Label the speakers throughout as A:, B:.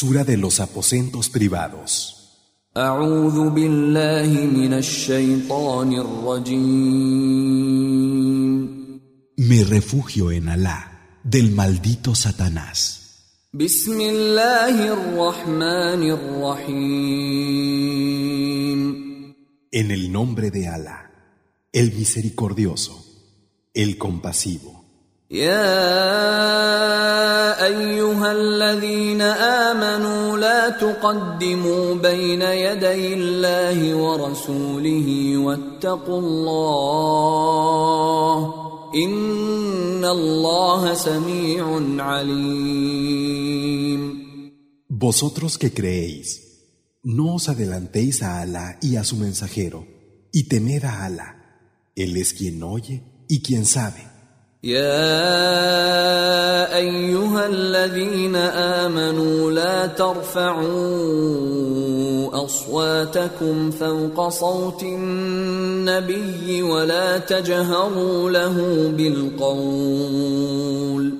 A: de los aposentos privados. Me refugio en Alá del maldito Satanás. En el nombre de Alá, el misericordioso, el compasivo. يا ايها الذين امنوا لا تقدموا بين يدي الله ورسوله واتقوا الله ان الله سميع عليم Vosotros que creéis, no os adelantéis a Alá y a su mensajero, y temed a Alá. Él es quien oye y quien sabe.
B: يا ايها الذين امنوا لا ترفعوا اصواتكم فوق صوت النبي ولا تجهروا له بالقول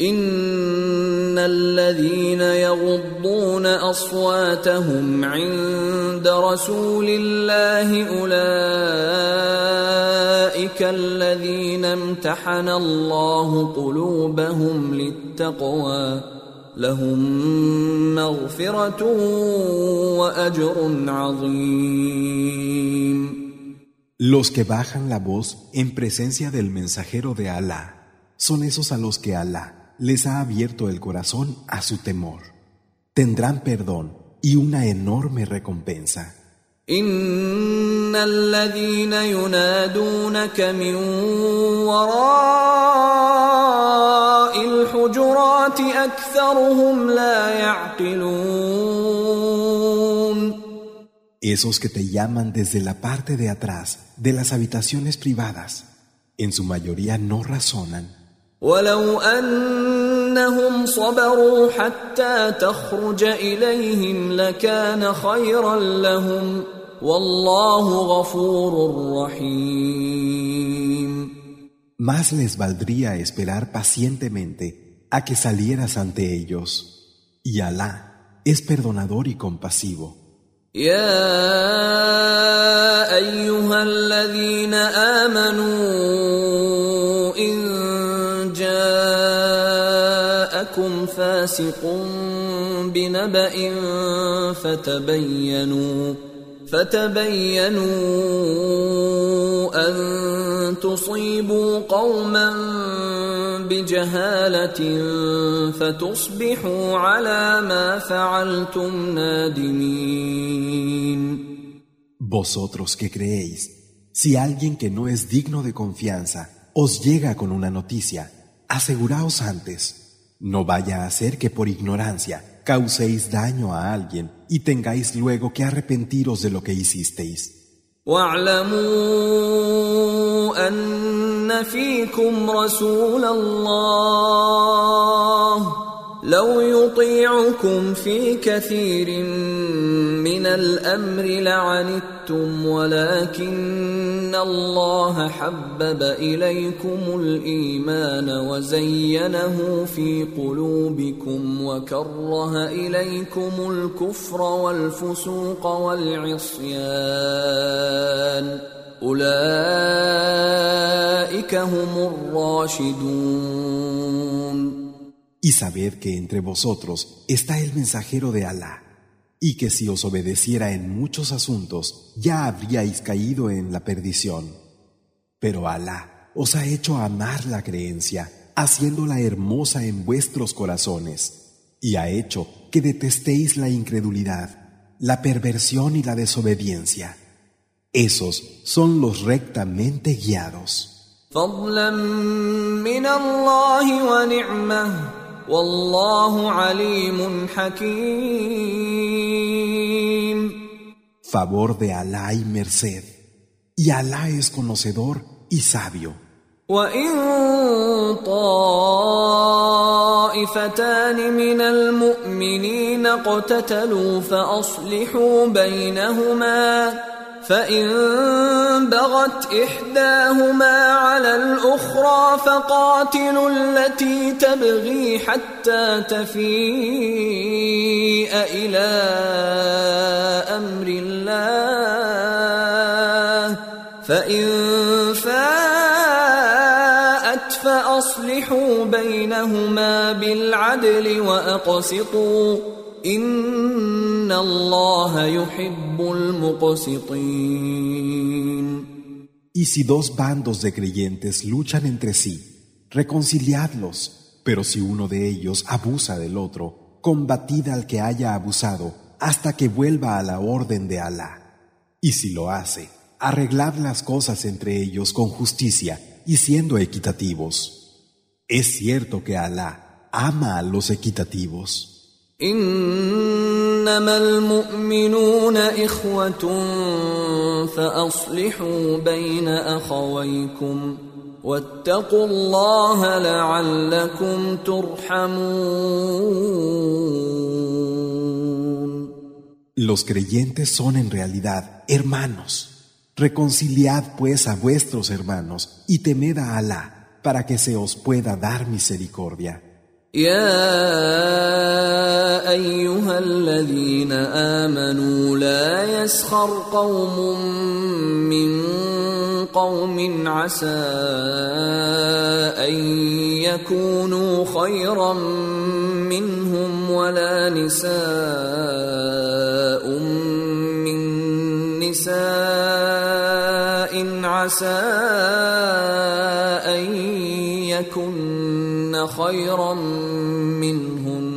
C: ان الذين يغضون اصواتهم عند رسول الله اولئك الذين امتحن الله قلوبهم للتقوى لهم مغفره واجر عظيم
A: Los que bajan la voz en presencia del mensajero de Allah son esos a los que Allah les ha abierto el corazón a su temor. Tendrán perdón y una enorme recompensa. Esos que te llaman desde la parte de atrás de las habitaciones privadas, en su mayoría no razonan. ولو انهم صبروا حتى تخرج اليهم لكان خيرا لهم والله غفور رحيم Más les valdría esperar pacientemente a que salieras ante ellos, y Alá es perdonador y compasivo. يا
D: أيها الذين آمنوا فاسق بنبأ فتبينوا فتبينوا أن تصيبوا قوما بجهالة فتصبحوا على ما فعلتم نادمين.
A: Vosotros que creéis, si alguien que no es digno de confianza os llega con una noticia, aseguraos antes No vaya a ser que por ignorancia causéis daño a alguien y tengáis luego que arrepentiros de lo que hicisteis.
E: لو يطيعكم في كثير من الامر لعنتم ولكن الله حبب اليكم الايمان وزينه في قلوبكم وكره اليكم الكفر والفسوق والعصيان اولئك هم الراشدون
A: Y sabed que entre vosotros está el mensajero de Alá, y que si os obedeciera en muchos asuntos, ya habríais caído en la perdición. Pero Alá os ha hecho amar la creencia, haciéndola hermosa en vuestros corazones, y ha hecho que detestéis la incredulidad, la perversión y la desobediencia. Esos son los rectamente guiados. والله عليم حكيم Favor de Alá y merced. Y Alá es conocedor y sabio. وإن طائفتان من
F: المؤمنين اقتتلوا فأصلحوا بينهما فإن بغت إحداهما على الأخرى فقاتلوا التي تبغي حتى تفيء إلى أمر الله فإن فاءت فأصلحوا بينهما بالعدل وأقسطوا Y
A: si dos bandos de creyentes luchan entre sí, reconciliadlos, pero si uno de ellos abusa del otro, combatid al que haya abusado hasta que vuelva a la orden de Alá. Y si lo hace, arreglad las cosas entre ellos con justicia y siendo equitativos. Es cierto que Alá ama a los equitativos. Los creyentes son en realidad hermanos. Reconciliad pues a vuestros hermanos y temed a Alá para que se os pueda dar misericordia.
G: يا ايها الذين امنوا لا يسخر قوم من قوم عسى ان يكونوا خيرا منهم ولا نساء من نساء عسى ان يكن خيرا منهن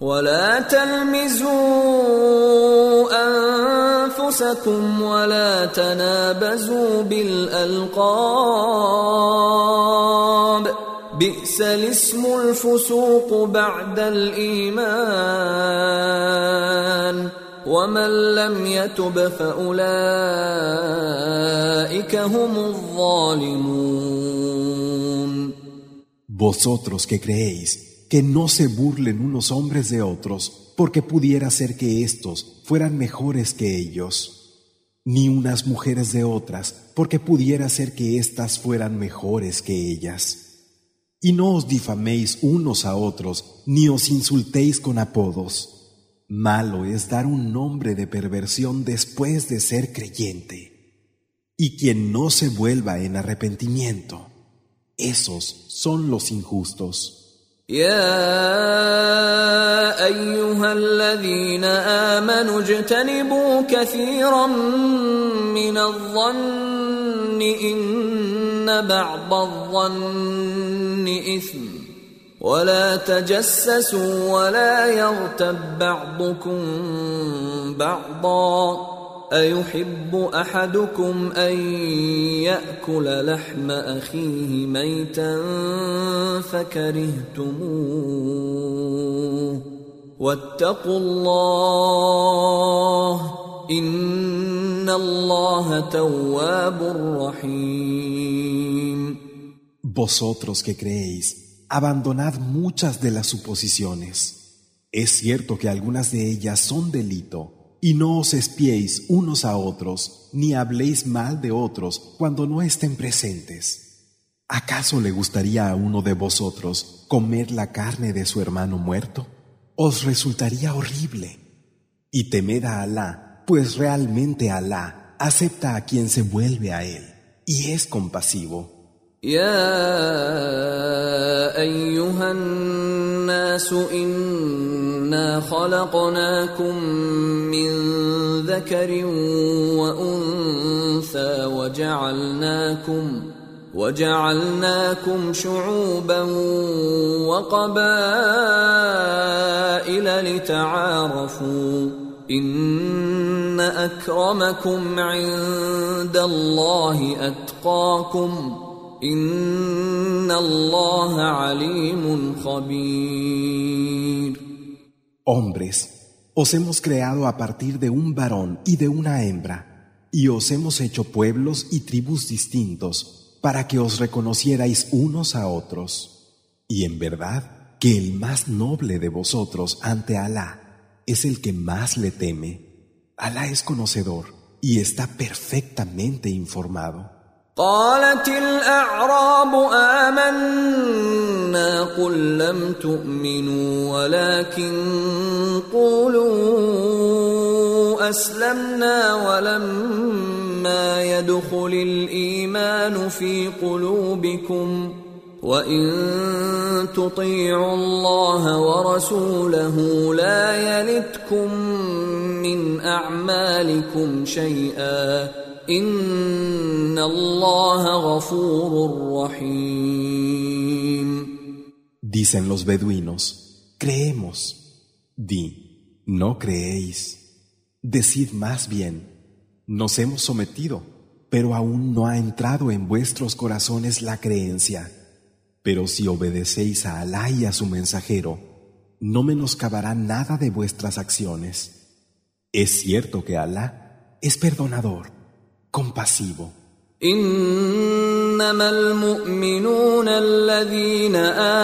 G: ولا تلمزوا انفسكم ولا تنابزوا بالالقاب بئس الاسم الفسوق بعد الايمان ومن لم يتب فاولئك هم الظالمون
A: Vosotros que creéis, que no se burlen unos hombres de otros, porque pudiera ser que éstos fueran mejores que ellos, ni unas mujeres de otras, porque pudiera ser que éstas fueran mejores que ellas. Y no os difaméis unos a otros, ni os insultéis con apodos. Malo es dar un nombre de perversión después de ser creyente. Y quien no se vuelva en arrepentimiento. Esos son los injustos.
H: يا ايها الذين امنوا اجتنبوا كثيرا من الظن ان بعض الظن اثم ولا تجسسوا ولا يغتب بعضكم بعضا أيحب أحدكم أن يأكل لحم أخيه ميتا فكرهتموه واتقوا الله إن الله تواب رحيم
A: Vosotros que creéis, abandonad muchas de las suposiciones. Es cierto que algunas de ellas son delito. Y no os espiéis unos a otros, ni habléis mal de otros cuando no estén presentes. ¿Acaso le gustaría a uno de vosotros comer la carne de su hermano muerto? Os resultaría horrible. Y temed a Alá, pues realmente Alá acepta a quien se vuelve a él, y es compasivo.
I: الناس انا خلقناكم من ذكر وانثى وجعلناكم وجعلناكم شعوبا وقبائل لتعارفوا ان اكرمكم عند الله اتقاكم
A: Hombres, os hemos creado a partir de un varón y de una hembra, y os hemos hecho pueblos y tribus distintos para que os reconocierais unos a otros. Y en verdad que el más noble de vosotros ante Alá es el que más le teme. Alá es conocedor y está perfectamente informado.
J: قالت الأعراب آمنا قل لم تؤمنوا ولكن قولوا أسلمنا ولما يدخل الإيمان في قلوبكم وإن تطيعوا الله ورسوله لا يلتكم من أعمالكم شيئا Dicen
A: los beduinos, creemos. Di, no creéis. Decid más bien, nos hemos sometido, pero aún no ha entrado en vuestros corazones la creencia. Pero si obedecéis a Alá y a su mensajero, no menoscabará nada de vuestras acciones. Es cierto que Alá es perdonador. compasivo.
K: إنما المؤمنون الذين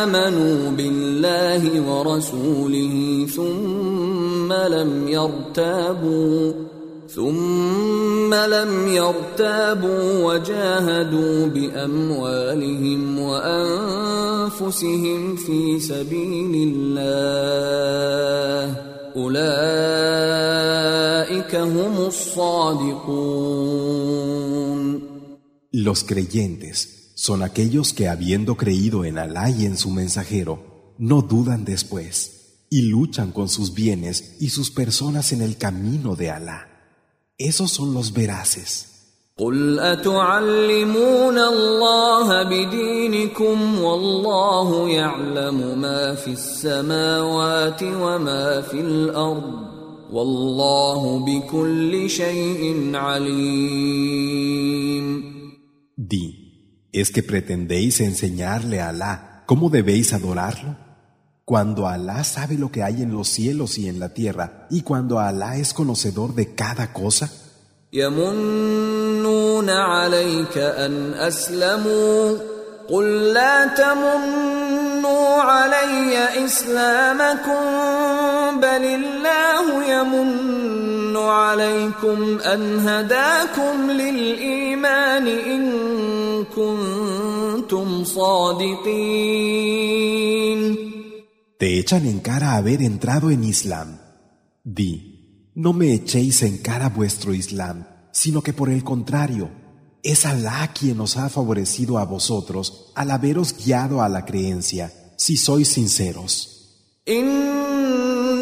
K: آمنوا بالله ورسوله ثم لم يرتابوا ثم لم يرتابوا وجاهدوا بأموالهم وأنفسهم في سبيل الله أولئك
A: Los creyentes son aquellos que habiendo creído en Alá y en su mensajero, no dudan después y luchan con sus bienes y sus personas en el camino de Alá. Esos son los veraces. Di, ¿es que pretendéis enseñarle a Alá cómo debéis adorarlo? Cuando Alá sabe lo que hay en los cielos y en la tierra, y cuando Alá es conocedor de cada cosa. Te echan en cara haber entrado en Islam. Di, no me echéis en cara vuestro Islam, sino que por el contrario, es Alá quien os ha favorecido a vosotros al haberos guiado a la creencia, si sois sinceros.